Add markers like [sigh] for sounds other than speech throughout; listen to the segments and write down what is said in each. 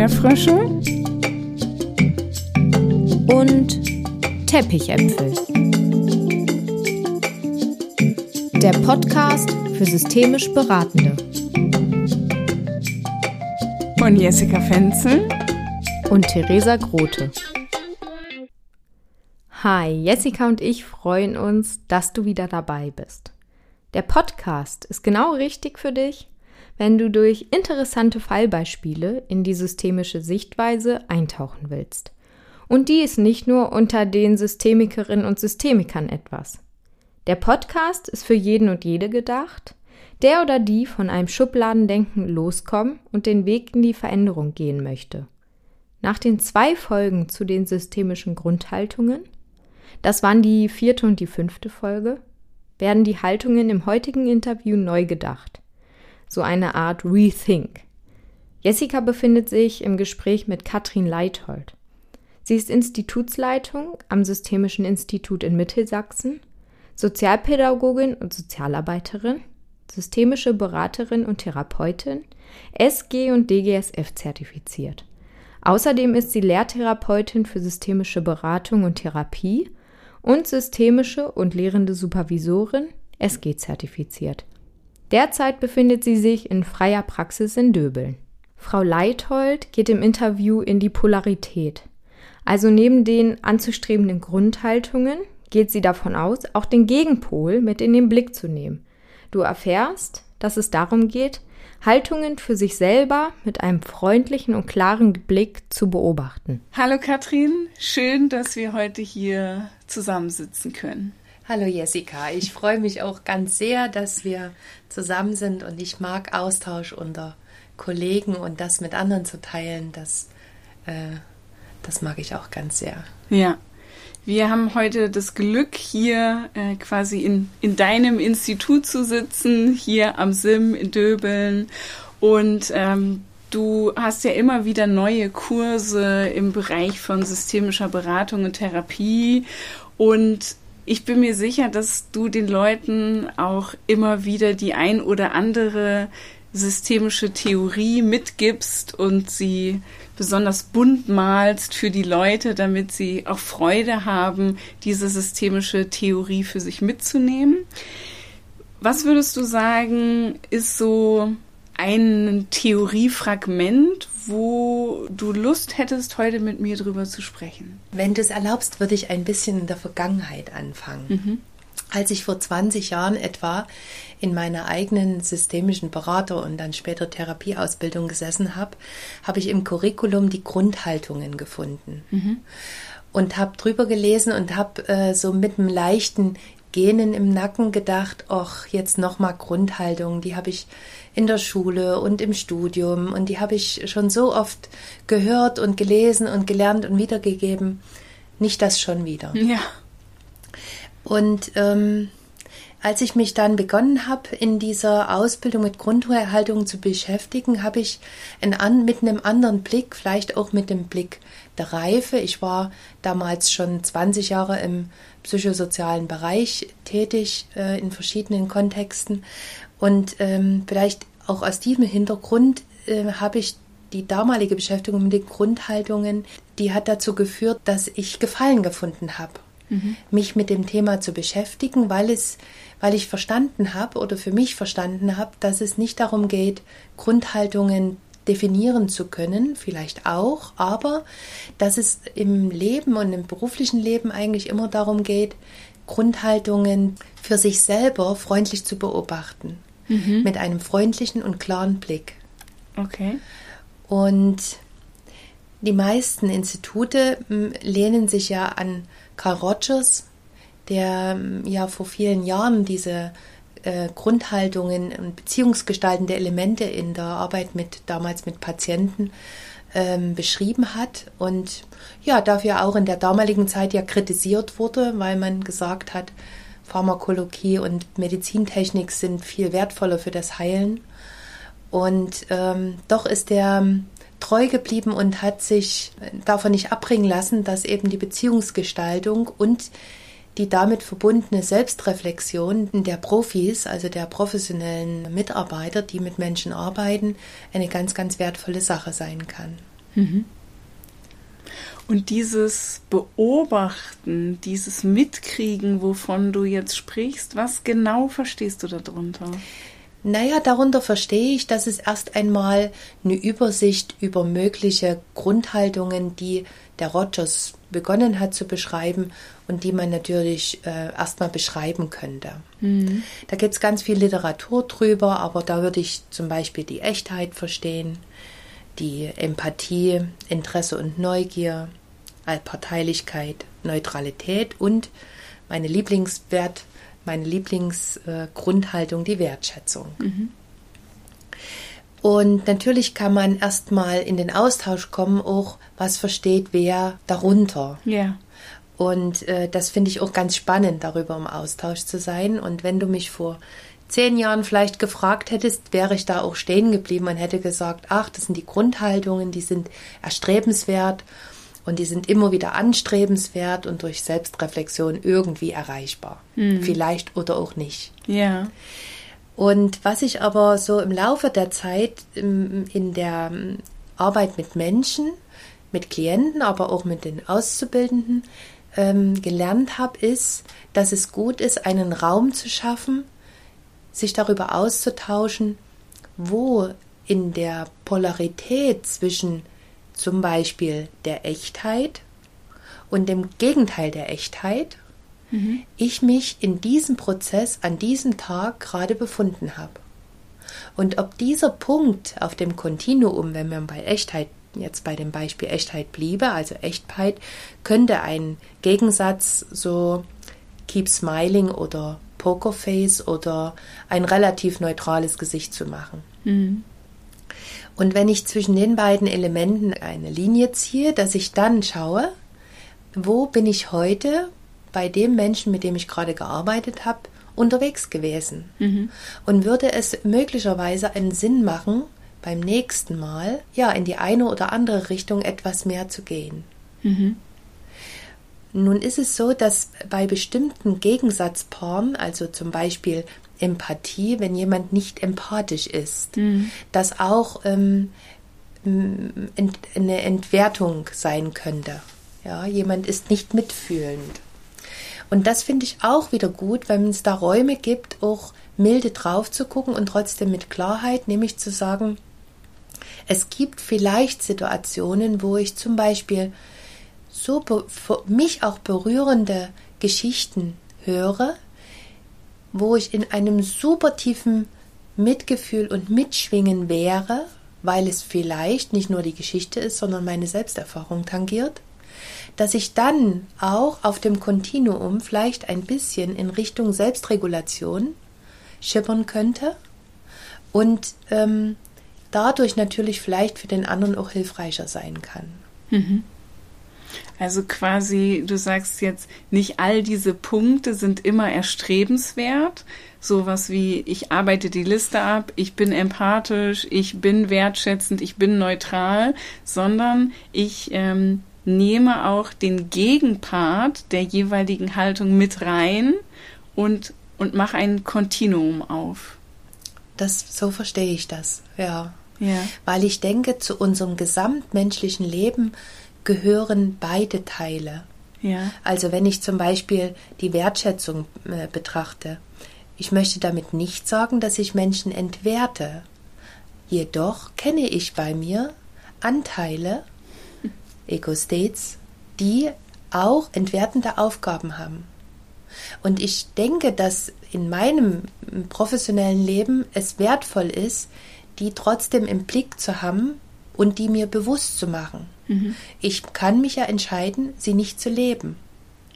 Erdbeerfrösche und Teppichäpfel. Der Podcast für systemisch Beratende. Von Jessica Fenzel und Theresa Grote. Hi, Jessica und ich freuen uns, dass du wieder dabei bist. Der Podcast ist genau richtig für dich, wenn du durch interessante Fallbeispiele in die systemische Sichtweise eintauchen willst. Und die ist nicht nur unter den Systemikerinnen und Systemikern etwas. Der Podcast ist für jeden und jede gedacht, der oder die von einem Schubladendenken loskommen und den Weg in die Veränderung gehen möchte. Nach den zwei Folgen zu den systemischen Grundhaltungen, das waren die vierte und die fünfte Folge, werden die Haltungen im heutigen Interview neu gedacht so eine Art Rethink. Jessica befindet sich im Gespräch mit Katrin Leithold. Sie ist Institutsleitung am Systemischen Institut in Mittelsachsen, Sozialpädagogin und Sozialarbeiterin, systemische Beraterin und Therapeutin, SG und DGSF zertifiziert. Außerdem ist sie Lehrtherapeutin für systemische Beratung und Therapie und systemische und lehrende Supervisorin, SG zertifiziert. Derzeit befindet sie sich in freier Praxis in Döbeln. Frau Leithold geht im Interview in die Polarität. Also neben den anzustrebenden Grundhaltungen geht sie davon aus, auch den Gegenpol mit in den Blick zu nehmen. Du erfährst, dass es darum geht, Haltungen für sich selber mit einem freundlichen und klaren Blick zu beobachten. Hallo Katrin, schön, dass wir heute hier zusammensitzen können. Hallo Jessica, ich freue mich auch ganz sehr, dass wir zusammen sind und ich mag Austausch unter Kollegen und das mit anderen zu teilen, das, äh, das mag ich auch ganz sehr. Ja, wir haben heute das Glück, hier äh, quasi in, in deinem Institut zu sitzen, hier am SIM in Döbeln und ähm, Du hast ja immer wieder neue Kurse im Bereich von systemischer Beratung und Therapie und ich bin mir sicher, dass du den Leuten auch immer wieder die ein oder andere systemische Theorie mitgibst und sie besonders bunt malst für die Leute, damit sie auch Freude haben, diese systemische Theorie für sich mitzunehmen. Was würdest du sagen, ist so ein Theoriefragment, wo du Lust hättest, heute mit mir drüber zu sprechen. Wenn du es erlaubst, würde ich ein bisschen in der Vergangenheit anfangen. Mhm. Als ich vor 20 Jahren etwa in meiner eigenen systemischen Berater- und dann später Therapieausbildung gesessen habe, habe ich im Curriculum die Grundhaltungen gefunden. Mhm. Und habe drüber gelesen und habe äh, so mit einem leichten Genen im Nacken gedacht, ach, jetzt nochmal Grundhaltung, die habe ich in der Schule und im Studium und die habe ich schon so oft gehört und gelesen und gelernt und wiedergegeben. Nicht das schon wieder. Ja. Und ähm, als ich mich dann begonnen habe, in dieser Ausbildung mit Grundhaltung zu beschäftigen, habe ich ein, mit einem anderen Blick, vielleicht auch mit dem Blick der Reife. Ich war damals schon 20 Jahre im psychosozialen Bereich tätig, äh, in verschiedenen Kontexten und ähm, vielleicht auch aus diesem Hintergrund äh, habe ich die damalige Beschäftigung mit den Grundhaltungen, die hat dazu geführt, dass ich Gefallen gefunden habe, mhm. mich mit dem Thema zu beschäftigen, weil es, weil ich verstanden habe oder für mich verstanden habe, dass es nicht darum geht, Grundhaltungen definieren zu können, vielleicht auch, aber dass es im Leben und im beruflichen Leben eigentlich immer darum geht, Grundhaltungen für sich selber freundlich zu beobachten mhm. mit einem freundlichen und klaren Blick. Okay. Und die meisten Institute lehnen sich ja an Carl Rogers, der ja vor vielen Jahren diese äh, Grundhaltungen und beziehungsgestaltende Elemente in der Arbeit mit damals mit Patienten ähm, beschrieben hat und ja dafür auch in der damaligen Zeit ja kritisiert wurde, weil man gesagt hat, Pharmakologie und Medizintechnik sind viel wertvoller für das Heilen. Und ähm, doch ist er treu geblieben und hat sich davon nicht abbringen lassen, dass eben die Beziehungsgestaltung und die damit verbundene Selbstreflexion der Profis, also der professionellen Mitarbeiter, die mit Menschen arbeiten, eine ganz, ganz wertvolle Sache sein kann. Mhm. Und dieses Beobachten, dieses Mitkriegen, wovon du jetzt sprichst, was genau verstehst du darunter? Naja, darunter verstehe ich, dass es erst einmal eine Übersicht über mögliche Grundhaltungen, die der Rogers begonnen hat zu beschreiben und die man natürlich äh, erstmal beschreiben könnte. Mhm. Da gibt es ganz viel Literatur drüber, aber da würde ich zum Beispiel die Echtheit verstehen, die Empathie, Interesse und Neugier, Allparteilichkeit, Neutralität und meine Lieblingswert, meine Lieblingsgrundhaltung, äh, die Wertschätzung. Mhm. Und natürlich kann man erstmal in den Austausch kommen, auch was versteht wer darunter. Ja. Und äh, das finde ich auch ganz spannend, darüber im Austausch zu sein. Und wenn du mich vor zehn Jahren vielleicht gefragt hättest, wäre ich da auch stehen geblieben und hätte gesagt, ach, das sind die Grundhaltungen, die sind erstrebenswert und die sind immer wieder anstrebenswert und durch Selbstreflexion irgendwie erreichbar. Mhm. Vielleicht oder auch nicht. Ja. Und was ich aber so im Laufe der Zeit in der Arbeit mit Menschen, mit Klienten, aber auch mit den Auszubildenden ähm, gelernt habe, ist, dass es gut ist, einen Raum zu schaffen, sich darüber auszutauschen, wo in der Polarität zwischen zum Beispiel der Echtheit und dem Gegenteil der Echtheit, mhm. ich mich in diesem Prozess an diesem Tag gerade befunden habe. Und ob dieser Punkt auf dem Kontinuum, wenn man bei Echtheit jetzt bei dem Beispiel Echtheit bliebe, also Echtheit, könnte ein Gegensatz so Keep Smiling oder Pokerface oder ein relativ neutrales Gesicht zu machen. Mhm. Und wenn ich zwischen den beiden Elementen eine Linie ziehe, dass ich dann schaue, wo bin ich heute bei dem Menschen, mit dem ich gerade gearbeitet habe, unterwegs gewesen? Mhm. Und würde es möglicherweise einen Sinn machen, beim nächsten Mal ja in die eine oder andere Richtung etwas mehr zu gehen? Mhm. Nun ist es so, dass bei bestimmten Gegensatzpaaren, also zum Beispiel Empathie, wenn jemand nicht empathisch ist, mhm. dass auch ähm, ent, eine Entwertung sein könnte. Ja, jemand ist nicht mitfühlend. Und das finde ich auch wieder gut, wenn es da Räume gibt, auch milde drauf zu gucken und trotzdem mit Klarheit, nämlich zu sagen, es gibt vielleicht Situationen, wo ich zum Beispiel so mich auch berührende Geschichten höre, wo ich in einem super tiefen Mitgefühl und Mitschwingen wäre, weil es vielleicht nicht nur die Geschichte ist, sondern meine Selbsterfahrung tangiert, dass ich dann auch auf dem Kontinuum vielleicht ein bisschen in Richtung Selbstregulation schippern könnte und ähm, dadurch natürlich vielleicht für den anderen auch hilfreicher sein kann. Mhm. Also quasi, du sagst jetzt, nicht all diese Punkte sind immer erstrebenswert. Sowas wie, ich arbeite die Liste ab, ich bin empathisch, ich bin wertschätzend, ich bin neutral, sondern ich ähm, nehme auch den Gegenpart der jeweiligen Haltung mit rein und, und mache ein Kontinuum auf. Das, so verstehe ich das, ja. ja. Weil ich denke, zu unserem gesamtmenschlichen Leben gehören beide Teile. Ja. Also wenn ich zum Beispiel die Wertschätzung äh, betrachte, ich möchte damit nicht sagen, dass ich Menschen entwerte. Jedoch kenne ich bei mir Anteile, [laughs] Ego-States, die auch entwertende Aufgaben haben. Und ich denke, dass in meinem professionellen Leben es wertvoll ist, die trotzdem im Blick zu haben und die mir bewusst zu machen. Mhm. Ich kann mich ja entscheiden, sie nicht zu leben.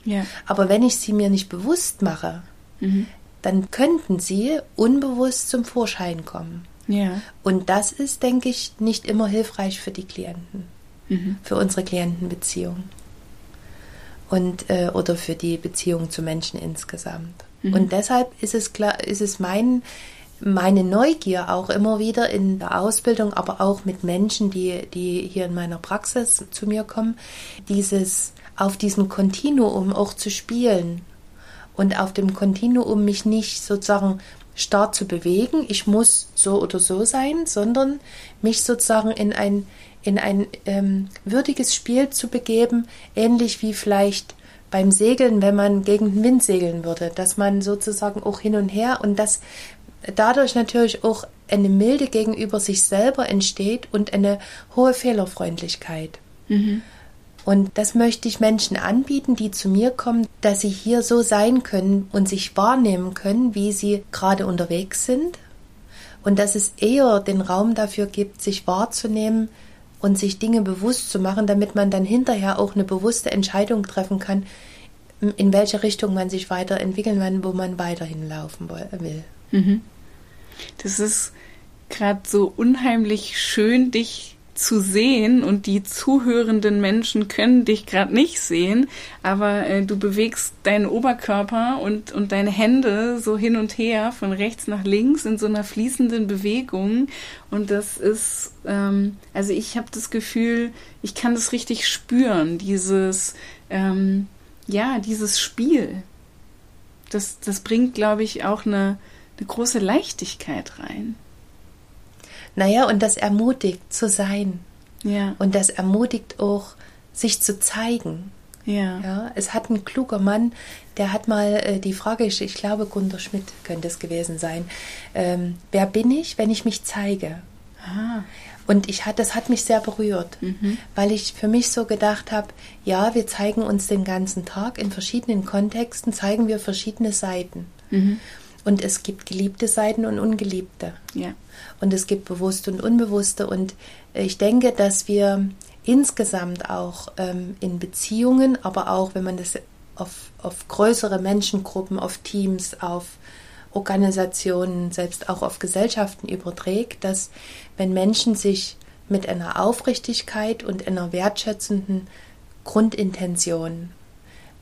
Ja. Aber wenn ich sie mir nicht bewusst mache, mhm. dann könnten sie unbewusst zum Vorschein kommen. Ja. Und das ist, denke ich, nicht immer hilfreich für die Klienten, mhm. für unsere Klientenbeziehung und äh, oder für die Beziehung zu Menschen insgesamt. Mhm. Und deshalb ist es klar, ist es mein meine Neugier auch immer wieder in der Ausbildung, aber auch mit Menschen, die, die hier in meiner Praxis zu mir kommen, dieses auf diesem Kontinuum auch zu spielen und auf dem Kontinuum mich nicht sozusagen stark zu bewegen, ich muss so oder so sein, sondern mich sozusagen in ein in ein ähm, würdiges Spiel zu begeben, ähnlich wie vielleicht beim Segeln, wenn man gegen den Wind segeln würde, dass man sozusagen auch hin und her und dass dadurch natürlich auch eine Milde gegenüber sich selber entsteht und eine hohe Fehlerfreundlichkeit. Mhm. Und das möchte ich Menschen anbieten, die zu mir kommen, dass sie hier so sein können und sich wahrnehmen können, wie sie gerade unterwegs sind. Und dass es eher den Raum dafür gibt, sich wahrzunehmen und sich Dinge bewusst zu machen, damit man dann hinterher auch eine bewusste Entscheidung treffen kann, in welche Richtung man sich weiterentwickeln will, wo man weiterhin laufen will. Mhm. Das ist gerade so unheimlich schön, dich zu sehen und die zuhörenden Menschen können dich gerade nicht sehen, aber äh, du bewegst deinen Oberkörper und, und deine Hände so hin und her von rechts nach links in so einer fließenden Bewegung und das ist, ähm, also ich habe das Gefühl, ich kann das richtig spüren, dieses, ähm, ja, dieses Spiel. Das, das bringt, glaube ich, auch eine, eine große Leichtigkeit rein. Naja, und das ermutigt zu sein. Ja. Und das ermutigt auch, sich zu zeigen. Ja. ja. Es hat ein kluger Mann, der hat mal äh, die Frage, ich, ich glaube, Gunter Schmidt könnte es gewesen sein. Ähm, wer bin ich, wenn ich mich zeige? Ah. Und ich hat, das hat mich sehr berührt, mhm. weil ich für mich so gedacht habe, ja, wir zeigen uns den ganzen Tag in verschiedenen Kontexten, zeigen wir verschiedene Seiten. Mhm. Und es gibt geliebte Seiten und ungeliebte. Ja. Und es gibt bewusste und unbewusste. Und ich denke, dass wir insgesamt auch ähm, in Beziehungen, aber auch wenn man das auf, auf größere Menschengruppen, auf Teams, auf Organisationen, selbst auch auf Gesellschaften überträgt, dass wenn Menschen sich mit einer Aufrichtigkeit und einer wertschätzenden Grundintention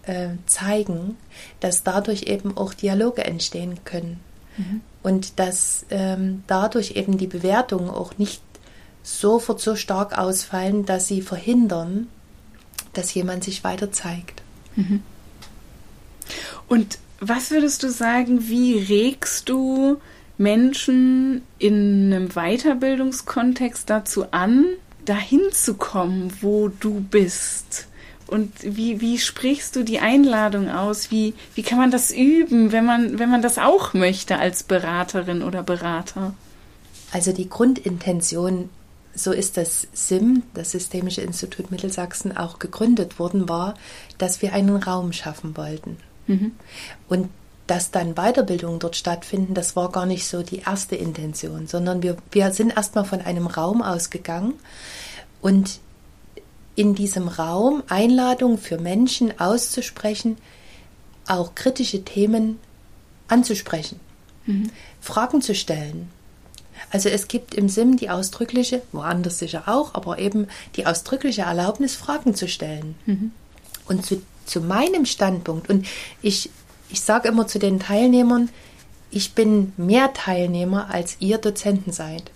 äh, zeigen, dass dadurch eben auch Dialoge entstehen können. Mhm. Und dass ähm, dadurch eben die Bewertungen auch nicht sofort so stark ausfallen, dass sie verhindern, dass jemand sich weiter zeigt. Mhm. Und was würdest du sagen, wie regst du Menschen in einem Weiterbildungskontext dazu an, dahin zu kommen, wo du bist? Und wie, wie sprichst du die Einladung aus? Wie, wie kann man das üben, wenn man, wenn man das auch möchte als Beraterin oder Berater? Also die Grundintention, so ist das SIM, das Systemische Institut Mittelsachsen, auch gegründet worden, war, dass wir einen Raum schaffen wollten. Mhm. Und dass dann Weiterbildungen dort stattfinden, das war gar nicht so die erste Intention, sondern wir, wir sind erstmal von einem Raum ausgegangen und in diesem Raum Einladungen für Menschen auszusprechen, auch kritische Themen anzusprechen, mhm. Fragen zu stellen. Also es gibt im SIM die ausdrückliche, woanders sicher auch, aber eben die ausdrückliche Erlaubnis, Fragen zu stellen. Mhm. Und zu, zu meinem Standpunkt, und ich, ich sage immer zu den Teilnehmern, ich bin mehr Teilnehmer, als ihr Dozenten seid.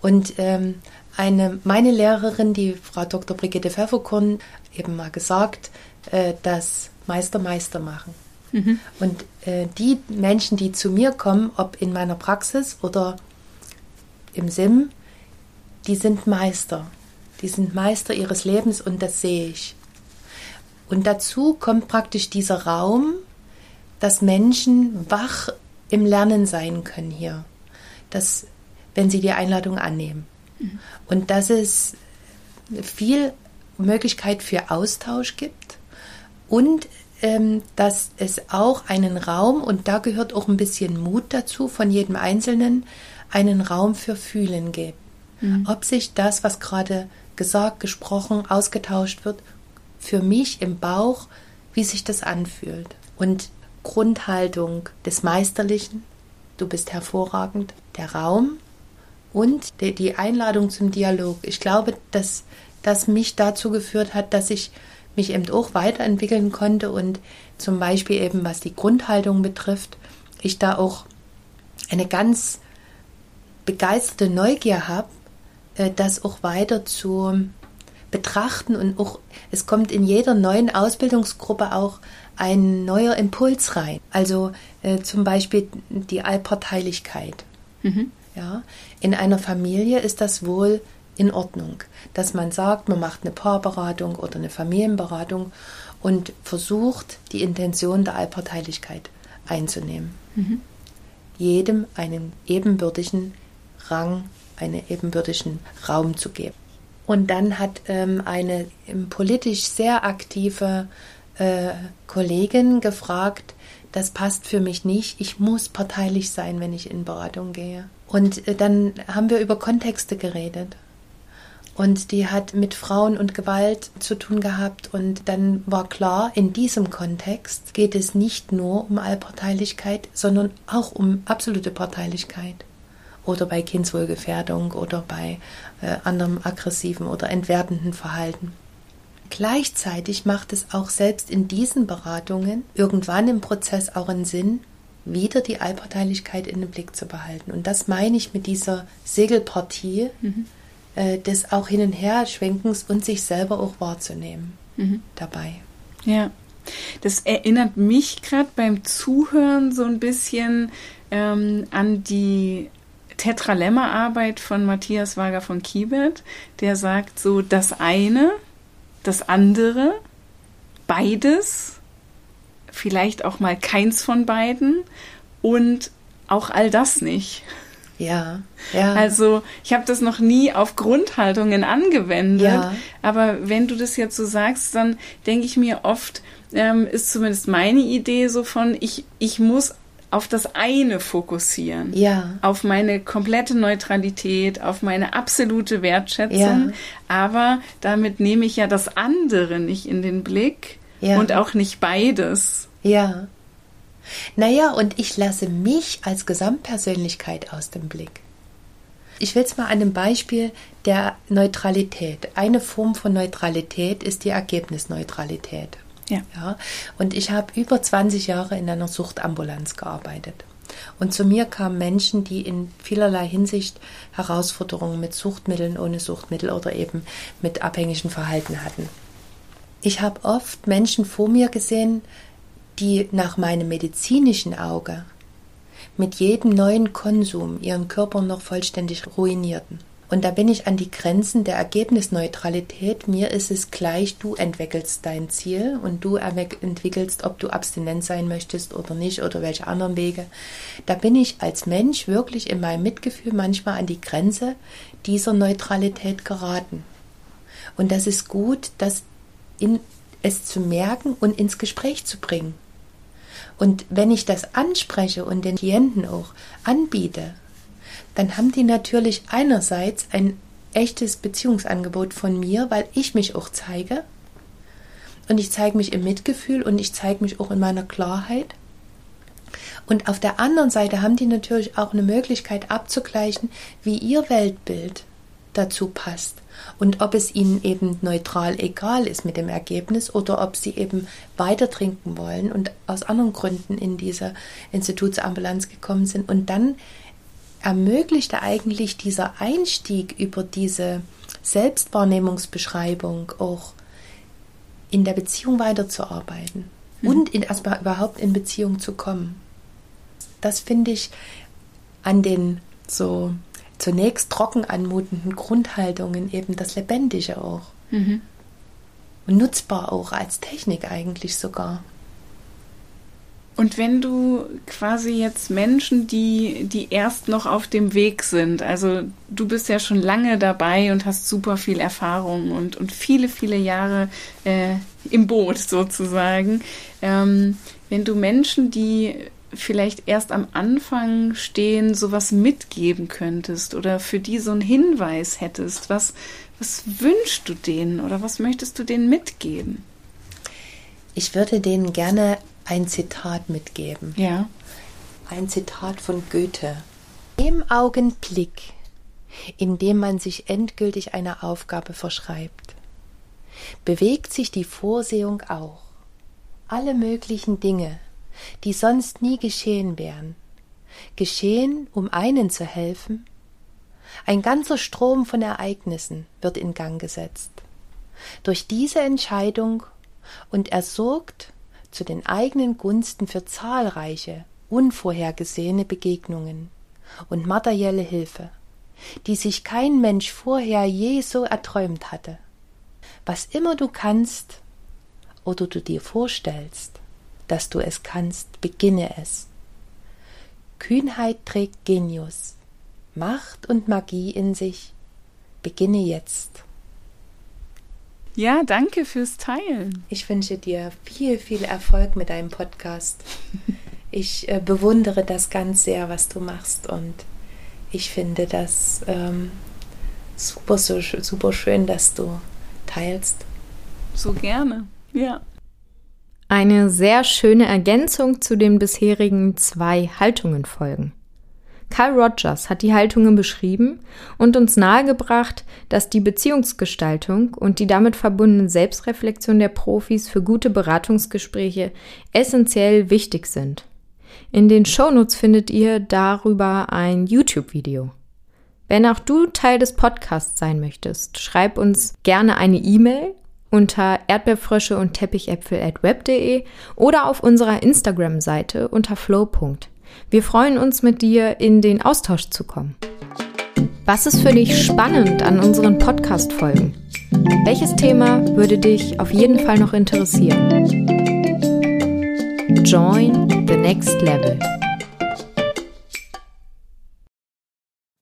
Und ähm, eine, meine Lehrerin, die Frau Dr. Brigitte Pfefferkorn, eben mal gesagt, äh, dass Meister Meister machen. Mhm. Und äh, die Menschen, die zu mir kommen, ob in meiner Praxis oder im SIM, die sind Meister. Die sind Meister ihres Lebens und das sehe ich. Und dazu kommt praktisch dieser Raum, dass Menschen wach im Lernen sein können hier. Dass, wenn sie die Einladung annehmen. Und dass es viel Möglichkeit für Austausch gibt und ähm, dass es auch einen Raum, und da gehört auch ein bisschen Mut dazu von jedem Einzelnen, einen Raum für Fühlen gibt. Mhm. Ob sich das, was gerade gesagt, gesprochen, ausgetauscht wird, für mich im Bauch, wie sich das anfühlt. Und Grundhaltung des Meisterlichen, du bist hervorragend, der Raum, und die, Einladung zum Dialog. Ich glaube, dass das mich dazu geführt hat, dass ich mich eben auch weiterentwickeln konnte und zum Beispiel eben was die Grundhaltung betrifft, ich da auch eine ganz begeisterte Neugier habe, äh, das auch weiter zu betrachten und auch es kommt in jeder neuen Ausbildungsgruppe auch ein neuer Impuls rein. Also äh, zum Beispiel die Allparteilichkeit. Mhm. Ja, in einer Familie ist das wohl in Ordnung, dass man sagt, man macht eine Paarberatung oder eine Familienberatung und versucht, die Intention der Allparteilichkeit einzunehmen. Mhm. Jedem einen ebenbürtigen Rang, einen ebenbürtigen Raum zu geben. Und dann hat ähm, eine politisch sehr aktive äh, Kollegin gefragt, das passt für mich nicht, ich muss parteilich sein, wenn ich in Beratung gehe. Und äh, dann haben wir über Kontexte geredet. Und die hat mit Frauen und Gewalt zu tun gehabt. Und dann war klar, in diesem Kontext geht es nicht nur um Allparteilichkeit, sondern auch um absolute Parteilichkeit. Oder bei Kindswohlgefährdung oder bei äh, anderem aggressiven oder entwertenden Verhalten. Gleichzeitig macht es auch selbst in diesen Beratungen irgendwann im Prozess auch einen Sinn, wieder die Allparteilichkeit in den Blick zu behalten. Und das meine ich mit dieser Segelpartie. Mhm äh, des auch hin und her Schwenkens und sich selber auch wahrzunehmen mhm. dabei. Ja, das erinnert mich gerade beim Zuhören so ein bisschen ähm, an die Tetralemma-Arbeit von Matthias Wager von Kiebert, der sagt so, das eine, das andere, beides, vielleicht auch mal keins von beiden und auch all das nicht. Ja, ja. Also ich habe das noch nie auf Grundhaltungen angewendet, ja. aber wenn du das jetzt so sagst, dann denke ich mir oft, ähm, ist zumindest meine Idee so von, ich, ich muss auf das eine fokussieren. Ja. Auf meine komplette Neutralität, auf meine absolute Wertschätzung. Ja. Aber damit nehme ich ja das andere nicht in den Blick ja. und auch nicht beides. Ja. Naja, und ich lasse mich als Gesamtpersönlichkeit aus dem Blick. Ich will es mal an einem Beispiel der Neutralität. Eine Form von Neutralität ist die Ergebnisneutralität. Ja. ja und ich habe über 20 Jahre in einer Suchtambulanz gearbeitet. Und zu mir kamen Menschen, die in vielerlei Hinsicht Herausforderungen mit Suchtmitteln, ohne Suchtmittel oder eben mit abhängigen Verhalten hatten. Ich habe oft Menschen vor mir gesehen, die nach meinem medizinischen Auge mit jedem neuen Konsum ihren Körper noch vollständig ruinierten. Und da bin ich an die Grenzen der Ergebnisneutralität. Mir ist es gleich, du entwickelst dein Ziel und du entwickelst, ob du abstinent sein möchtest oder nicht oder welche anderen Wege. Da bin ich als Mensch wirklich in meinem Mitgefühl manchmal an die Grenze dieser Neutralität geraten. Und das ist gut, das in, es zu merken und ins Gespräch zu bringen. Und wenn ich das anspreche und den Klienten auch anbiete, dann haben die natürlich einerseits ein echtes Beziehungsangebot von mir, weil ich mich auch zeige. Und ich zeige mich im Mitgefühl und ich zeige mich auch in meiner Klarheit. Und auf der anderen Seite haben die natürlich auch eine Möglichkeit abzugleichen, wie ihr Weltbild dazu passt und ob es ihnen eben neutral egal ist mit dem Ergebnis oder ob sie eben weiter trinken wollen und aus anderen Gründen in diese Institutsambulanz gekommen sind. Und dann ermöglichte eigentlich dieser Einstieg über diese Selbstwahrnehmungsbeschreibung auch in der Beziehung weiterzuarbeiten mhm. und in, erstmal überhaupt in Beziehung zu kommen. Das finde ich an den so zunächst trocken anmutenden Grundhaltungen eben das Lebendige auch. Mhm. Und nutzbar auch als Technik eigentlich sogar. Und wenn du quasi jetzt Menschen, die, die erst noch auf dem Weg sind, also du bist ja schon lange dabei und hast super viel Erfahrung und, und viele, viele Jahre äh, im Boot sozusagen, ähm, wenn du Menschen, die vielleicht erst am Anfang stehen, sowas mitgeben könntest oder für die so einen Hinweis hättest, was, was wünschst du denen oder was möchtest du denen mitgeben? Ich würde denen gerne ein Zitat mitgeben. Ja. Ein Zitat von Goethe. Im Augenblick, in dem man sich endgültig einer Aufgabe verschreibt, bewegt sich die Vorsehung auch. Alle möglichen Dinge, die sonst nie geschehen wären. Geschehen, um einen zu helfen? Ein ganzer Strom von Ereignissen wird in Gang gesetzt. Durch diese Entscheidung und er sorgt zu den eigenen Gunsten für zahlreiche, unvorhergesehene Begegnungen und materielle Hilfe, die sich kein Mensch vorher je so erträumt hatte. Was immer du kannst oder du dir vorstellst, dass du es kannst, beginne es. Kühnheit trägt Genius, Macht und Magie in sich. Beginne jetzt. Ja, danke fürs Teilen. Ich wünsche dir viel, viel Erfolg mit deinem Podcast. Ich äh, bewundere das ganz sehr, was du machst und ich finde das ähm, super, so, super schön, dass du teilst. So gerne, ja. Eine sehr schöne Ergänzung zu den bisherigen zwei Haltungen-Folgen. Carl Rogers hat die Haltungen beschrieben und uns nahegebracht, dass die Beziehungsgestaltung und die damit verbundene Selbstreflexion der Profis für gute Beratungsgespräche essentiell wichtig sind. In den Shownotes findet ihr darüber ein YouTube-Video. Wenn auch du Teil des Podcasts sein möchtest, schreib uns gerne eine E-Mail unter erdbeerfrösche und teppichäpfel at web.de oder auf unserer Instagram-Seite unter flow. Wir freuen uns, mit dir in den Austausch zu kommen. Was ist für dich spannend an unseren Podcast-Folgen? Welches Thema würde dich auf jeden Fall noch interessieren? Join the next level.